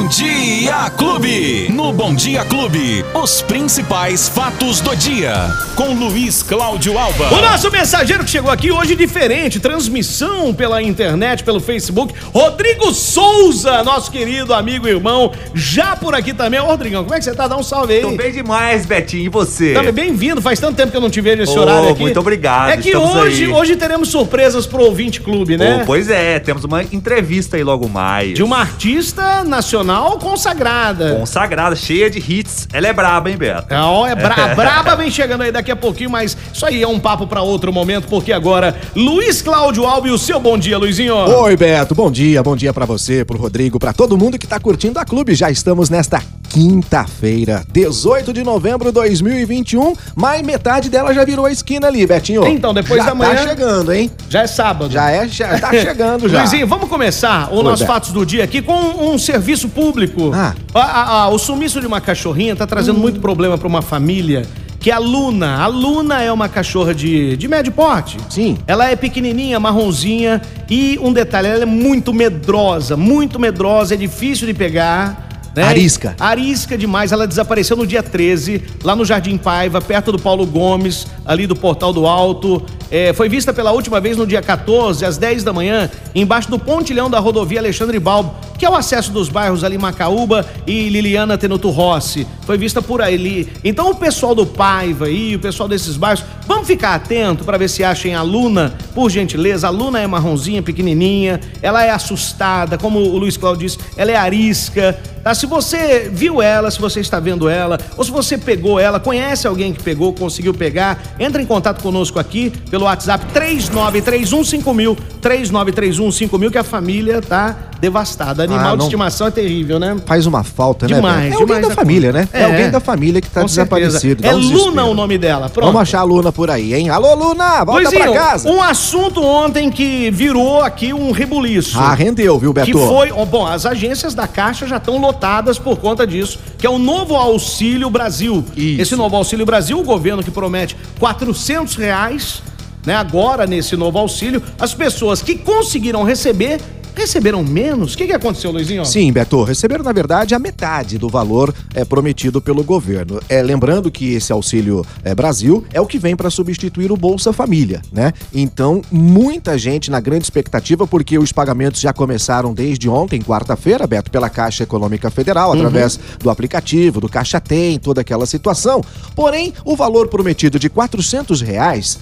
Bom Dia Clube. No Bom Dia Clube, os principais fatos do dia. Com Luiz Cláudio Alba. O nosso mensageiro que chegou aqui hoje diferente, transmissão pela internet, pelo Facebook. Rodrigo Souza, nosso querido amigo e irmão, já por aqui também. Ô, Rodrigão, como é que você tá? Dá um salve aí. Tô bem demais, Betinho. E você? Também bem-vindo. Faz tanto tempo que eu não te vejo nesse Ô, horário aqui. muito obrigado, É que hoje, aí. hoje teremos surpresas pro ouvinte clube, né? Ô, pois é, temos uma entrevista aí logo mais. De uma artista nacional consagrada. Consagrada, cheia de hits. Ela é braba, hein, Beto? Não, é bra braba vem chegando aí daqui a pouquinho, mas isso aí é um papo pra outro momento, porque agora Luiz Cláudio e o seu bom dia, Luizinho. Oi, Beto, bom dia, bom dia pra você, pro Rodrigo, pra todo mundo que tá curtindo a clube. Já estamos nesta quinta-feira, 18 de novembro de 2021, mais metade dela já virou a esquina ali, Betinho. Então, depois já da manhã- tá chegando, hein? Já é sábado. Já é, já tá chegando já. Luizinho, vamos começar o nosso Beto. Fatos do Dia aqui com um serviço público. Ah. A- a- a- o sumiço de uma cachorrinha tá trazendo Hum. muito problema pra uma família. Que é a Luna. A Luna é uma cachorra de, de médio porte. Sim. Ela é pequenininha, marronzinha. E um detalhe, ela é muito medrosa. Muito medrosa, é difícil de pegar. Né? Arisca. Arisca demais. Ela desapareceu no dia 13, lá no Jardim Paiva, perto do Paulo Gomes, ali do Portal do Alto. É, foi vista pela última vez no dia 14, às 10 da manhã, embaixo do pontilhão da rodovia Alexandre Balbo, que é o acesso dos bairros ali Macaúba e Liliana Tenuto Rossi. Foi vista por ali. Então o pessoal do Paiva aí, o pessoal desses bairros, vamos ficar atento para ver se achem a Luna, por gentileza. A Luna é marronzinha, pequenininha, ela é assustada, como o Luiz Cláudio disse, ela é arisca. Tá? Se você viu ela, se você está vendo ela, ou se você pegou ela, conhece alguém que pegou, conseguiu pegar, entra em contato conosco aqui pelo WhatsApp 39315000, 39315000, que a família tá devastada. Animal Ah, de beção é terrível, né? Faz uma falta, né? Demais? É alguém demais da família, né? É. É. alguém da família que tá desaparecido. É um Luna o nome dela. Pronto. Vamos achar a Luna por aí, hein? Alô, Luna, volta Luizinho, pra casa. um assunto ontem que virou aqui um rebuliço. Ah, rendeu, viu, Beto? Que foi, bom, as agências da Caixa já estão lotadas por conta disso, que é o novo Auxílio Brasil. Isso. Esse novo Auxílio Brasil, o governo que promete 400 reais, né, agora nesse novo auxílio, as pessoas que conseguiram receber, receberam menos. O que, que aconteceu, Luizinho? Sim, Beto, receberam na verdade a metade do valor é, prometido pelo governo. É, lembrando que esse Auxílio é, Brasil é o que vem para substituir o Bolsa Família, né? Então, muita gente na grande expectativa, porque os pagamentos já começaram desde ontem, quarta-feira, Beto, pela Caixa Econômica Federal, através do aplicativo, do Caixa Tem, toda aquela situação. Porém, o valor prometido de 400 reais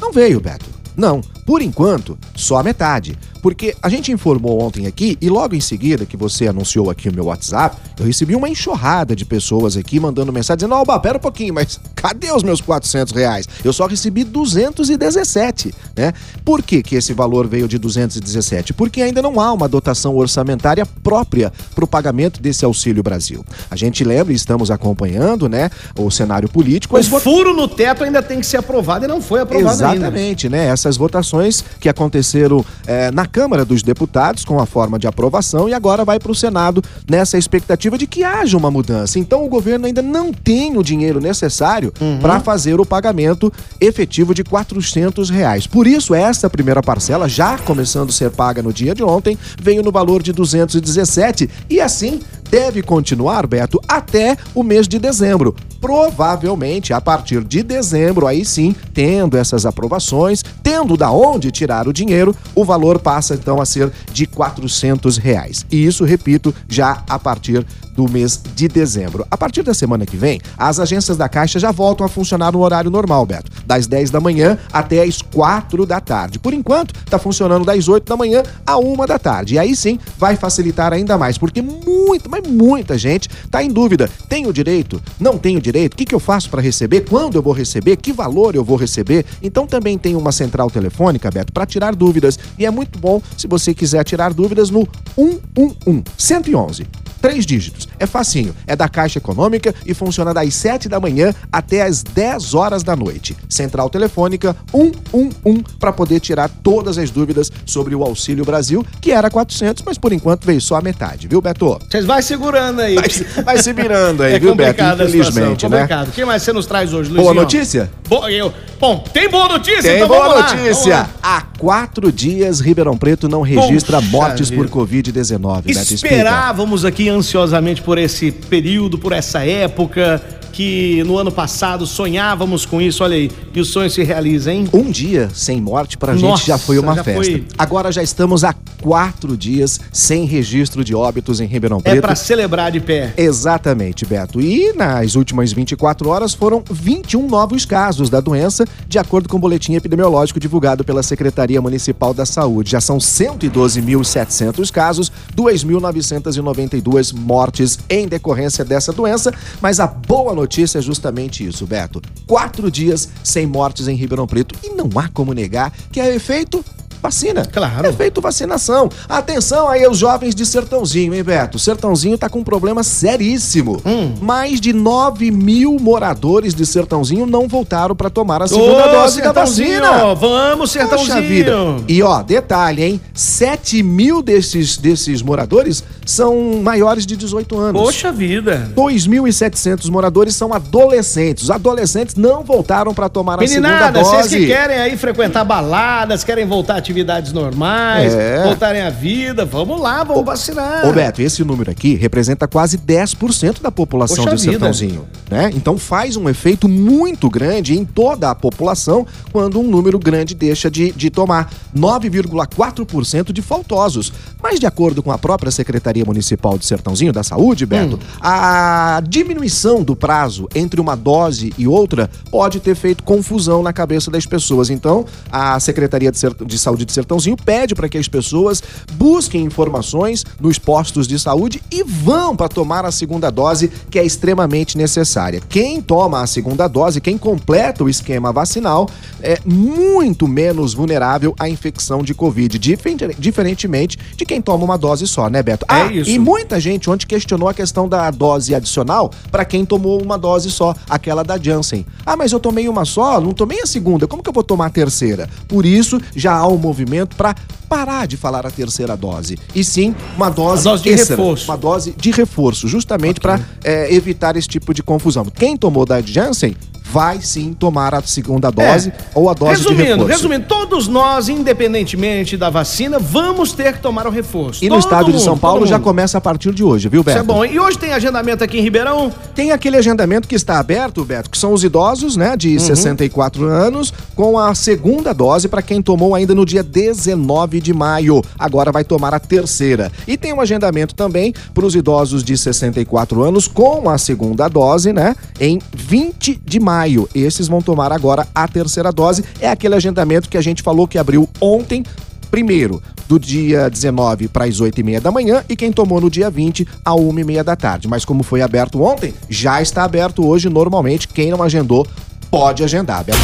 não veio, Beto. Não, por enquanto, só a metade. Porque a gente informou ontem aqui e logo em seguida que você anunciou aqui o meu WhatsApp, eu recebi uma enxurrada de pessoas aqui mandando mensagem dizendo: Alba, pera um pouquinho, mas cadê os meus 400 reais? Eu só recebi 217, né? Por que, que esse valor veio de 217? Porque ainda não há uma dotação orçamentária própria para o pagamento desse Auxílio Brasil. A gente lembra e estamos acompanhando, né, o cenário político. O furo no teto ainda tem que ser aprovado e não foi aprovado ainda. Exatamente, né? Essas votações que aconteceram eh, na Câmara dos Deputados com a forma de aprovação e agora vai para o Senado nessa expectativa de que haja uma mudança. Então o governo ainda não tem o dinheiro necessário para fazer o pagamento efetivo de 400 reais. Por isso essa primeira parcela já começando a ser paga no dia de ontem veio no valor de 217 e assim deve continuar, Beto, até o mês de dezembro. Provavelmente a partir de dezembro, aí sim, tendo essas aprovações, tendo da onde tirar o dinheiro, o valor passa então a ser de 400 reais. E isso, repito, já a partir do mês de dezembro. A partir da semana que vem, as agências da Caixa já voltam a funcionar no horário normal, Beto, das 10 da manhã até as 4 da tarde. Por enquanto, está funcionando das 8 da manhã à 1 da tarde. E aí sim, vai facilitar ainda mais, porque muita, mas muita gente está em dúvida. Tenho direito? Não tenho direito? O que, que eu faço para receber? Quando eu vou receber? Que valor eu vou receber? Então também tem uma central telefônica, Beto, para tirar dúvidas. E é muito bom se você quiser tirar dúvidas no 111 111. Três dígitos. É facinho. É da Caixa Econômica e funciona das 7 da manhã até as 10 horas da noite. Central Telefônica 111 para poder tirar todas as dúvidas sobre o Auxílio Brasil, que era 400, mas por enquanto veio só a metade, viu, Beto? Vocês vai segurando aí. Vai, se- vai se virando aí, é viu, Beto? Infelizmente, né? complicado. O que mais você nos traz hoje, Luizinho? Boa notícia? Bo- eu- Bom, tem boa notícia? Tem então boa vamos lá, vamos notícia! lá. Há quatro dias, Ribeirão Preto não registra Poxa mortes por vida. Covid-19. Beto, explica. Esperávamos aqui ansiosamente por esse período, por essa época, que no ano passado sonhávamos com isso, olha aí, e o sonho se realiza, hein? Um dia sem morte pra Nossa, gente já foi uma já festa. foi. Agora já estamos há quatro dias sem registro de óbitos em Ribeirão É Preto. pra celebrar de pé. Exatamente, Beto. E nas últimas 24 horas foram 21 novos casos da doença, de acordo com o boletim epidemiológico divulgado pela Secretaria Municipal da Saúde. Já são 112.700 casos, 2.992 mortes em decorrência dessa doença. Mas a boa notícia é justamente isso, Beto. Quatro dias sem mortes em Ribeirão Preto. E não há como negar que é efeito. Vacina. Claro. É feito vacinação. Atenção aí aos jovens de Sertãozinho, hein, Beto? Sertãozinho tá com um problema seríssimo. Hum. Mais de 9 mil moradores de Sertãozinho não voltaram para tomar a segunda Ô, dose da vacina. Vamos, Sertãozinho! Poxa vida. E ó, detalhe, hein? 7 mil desses, desses moradores são maiores de 18 anos. Poxa vida! 2.700 moradores são adolescentes. Os adolescentes não voltaram para tomar a Meninada, segunda vocês dose. que querem aí frequentar baladas, querem voltar a atividades normais, É. voltarem à vida, vamos lá, vamos vacinar. Ô Beto, esse número aqui representa quase 10% da população Poxa de vida. Sertãozinho, né? Então faz um efeito muito grande em toda a população quando um número grande deixa de, de tomar 9,4% de faltosos. Mas de acordo com a própria Secretaria Municipal de Sertãozinho da Saúde, Beto, Hum. a diminuição do prazo entre uma dose e outra pode ter feito confusão na cabeça das pessoas. Então, a Secretaria de, Ser- de Saúde de Sertãozinho pede para que as pessoas busquem informações nos postos de saúde e vão para tomar a segunda dose, que é extremamente necessária. Quem toma a segunda dose, quem completa o esquema vacinal, é muito menos vulnerável à infecção de Covid, difer- diferentemente de quem toma uma dose só, né, Beto? É ah, isso. E muita gente ontem questionou a questão da dose adicional para quem tomou uma dose só, aquela da Janssen. Ah, mas eu tomei uma só, não tomei a segunda, como que eu vou tomar a terceira? Por isso, já há um movimento para parar de falar a terceira dose. E sim, uma dose, dose de extra, reforço. Uma dose de reforço, justamente para evitar esse tipo de confusão. Quem tomou da Janssen vai sim tomar a segunda dose É. ou a dose de resumindo, reforço. resumindo, todos nós, independentemente da vacina, vamos ter que tomar o reforço. E no Todo estado de mundo, São Paulo já começa a partir de hoje, viu, Beto? Isso é bom. E hoje tem agendamento aqui em Ribeirão? Tem aquele agendamento que está aberto, Beto, que são os idosos, né, de 64 anos, com a segunda dose para quem tomou ainda no dia 19 de maio. Agora vai tomar a terceira. E tem um agendamento também para os idosos de 64 anos com a segunda dose, né, em 20 de maio. Esses vão tomar agora a terceira dose. É aquele agendamento que a gente falou que abriu ontem Primeiro, do dia 19 para as 8 e meia da manhã e quem tomou no dia 20 a 1 e meia da tarde. Mas como foi aberto ontem, já está aberto hoje normalmente. Quem não agendou, pode agendar, Beto.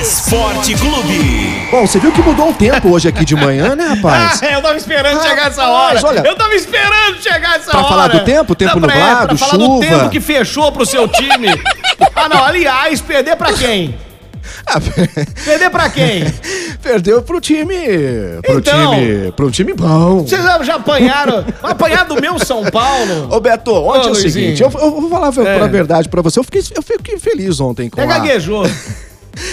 Esporte Clube. Bom, você viu que mudou o tempo hoje aqui de manhã, né, rapaz? Ah, eu tava esperando Rapaz, chegar essa hora. olha- eu tava esperando chegar essa Pra hora. falar do tempo? Tempo Não, pra- nublado, pra falar do chuva. tempo que fechou pro seu time. ah, não. Aliás, perder pra quem? Ah, Perder pra quem? Perdeu pro time. Pro Então. time. Pro time bom. Vocês já apanharam? Apanharam do meu São Paulo? Ô, Beto, ontem Ô, é o Luizinho. seguinte, eu, eu vou falar a É. a verdade pra você. Eu fiquei, eu fiquei feliz ontem com É a, gaguejou.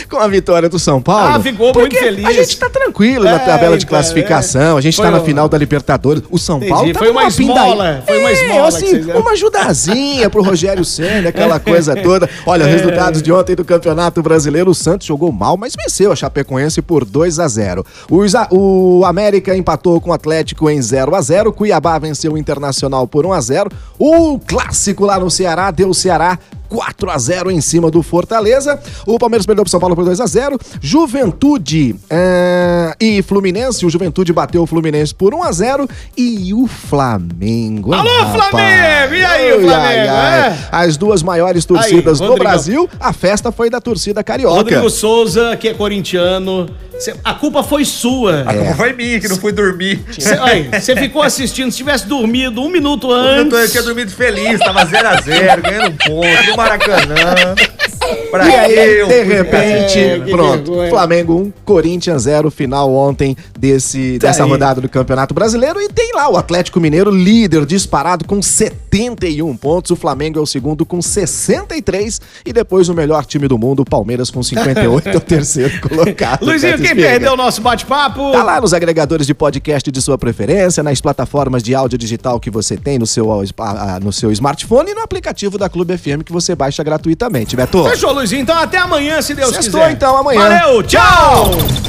Com a vitória do São Paulo. Ah, ficou muito feliz. A gente tá tranquilo É, na tabela de então, classificação, a gente Foi tá na final da Libertadores. O São Entendi, Paulo tá foi uma esmola, foi uma É, esmola que assim, uma ajudazinha pro Rogério Senna, aquela coisa toda. Olha, resultados de ontem do Campeonato Brasileiro, o Santos jogou mal, mas venceu a Chapecoense por 2 a 0. Os a- O América empatou com o Atlético em 0 a 0. Cuiabá venceu o Internacional por 1 a 0. O clássico lá no Ceará deu o Ceará 4 a 0 em cima do Fortaleza. O Palmeiras perdeu pro São Paulo por 2 a 0. Juventude eh, e Fluminense. O Juventude bateu o Fluminense por 1 a 0 e o Flamengo. Alô, rapaz? Flamengo! E aí, Flamengo, ai, ai. é? As duas maiores torcidas Aí, do. Brasil. A festa foi da torcida carioca. Rodrigo Souza, que é corintiano. cê- a culpa foi sua. A culpa foi minha que não fui dormir. Você ficou assistindo, se tivesse dormido um minuto Eu, antes. eu tinha dormido feliz, tava 0x0, ganhando um ponto, Maracanã. Pra e aí, de repente, É, pronto. vergonha. Flamengo 1, Corinthians 0, final ontem desse, dessa aí. rodada do Campeonato Brasileiro. E tem lá o Atlético Mineiro, líder disparado com 71 pontos. O Flamengo é o segundo com 63. E depois o melhor time do mundo, o Palmeiras com 58, é o terceiro colocado. Luizinho, quem Espiga. perdeu o nosso bate-papo? Tá lá nos agregadores de podcast de sua preferência, nas plataformas de áudio digital que você tem no seu, no seu smartphone e no aplicativo da Clube FM que você baixa gratuitamente, Beto. Fechou, Luizinho. Então até amanhã, se Deus Sextou, quiser. então, amanhã. Valeu, tchau!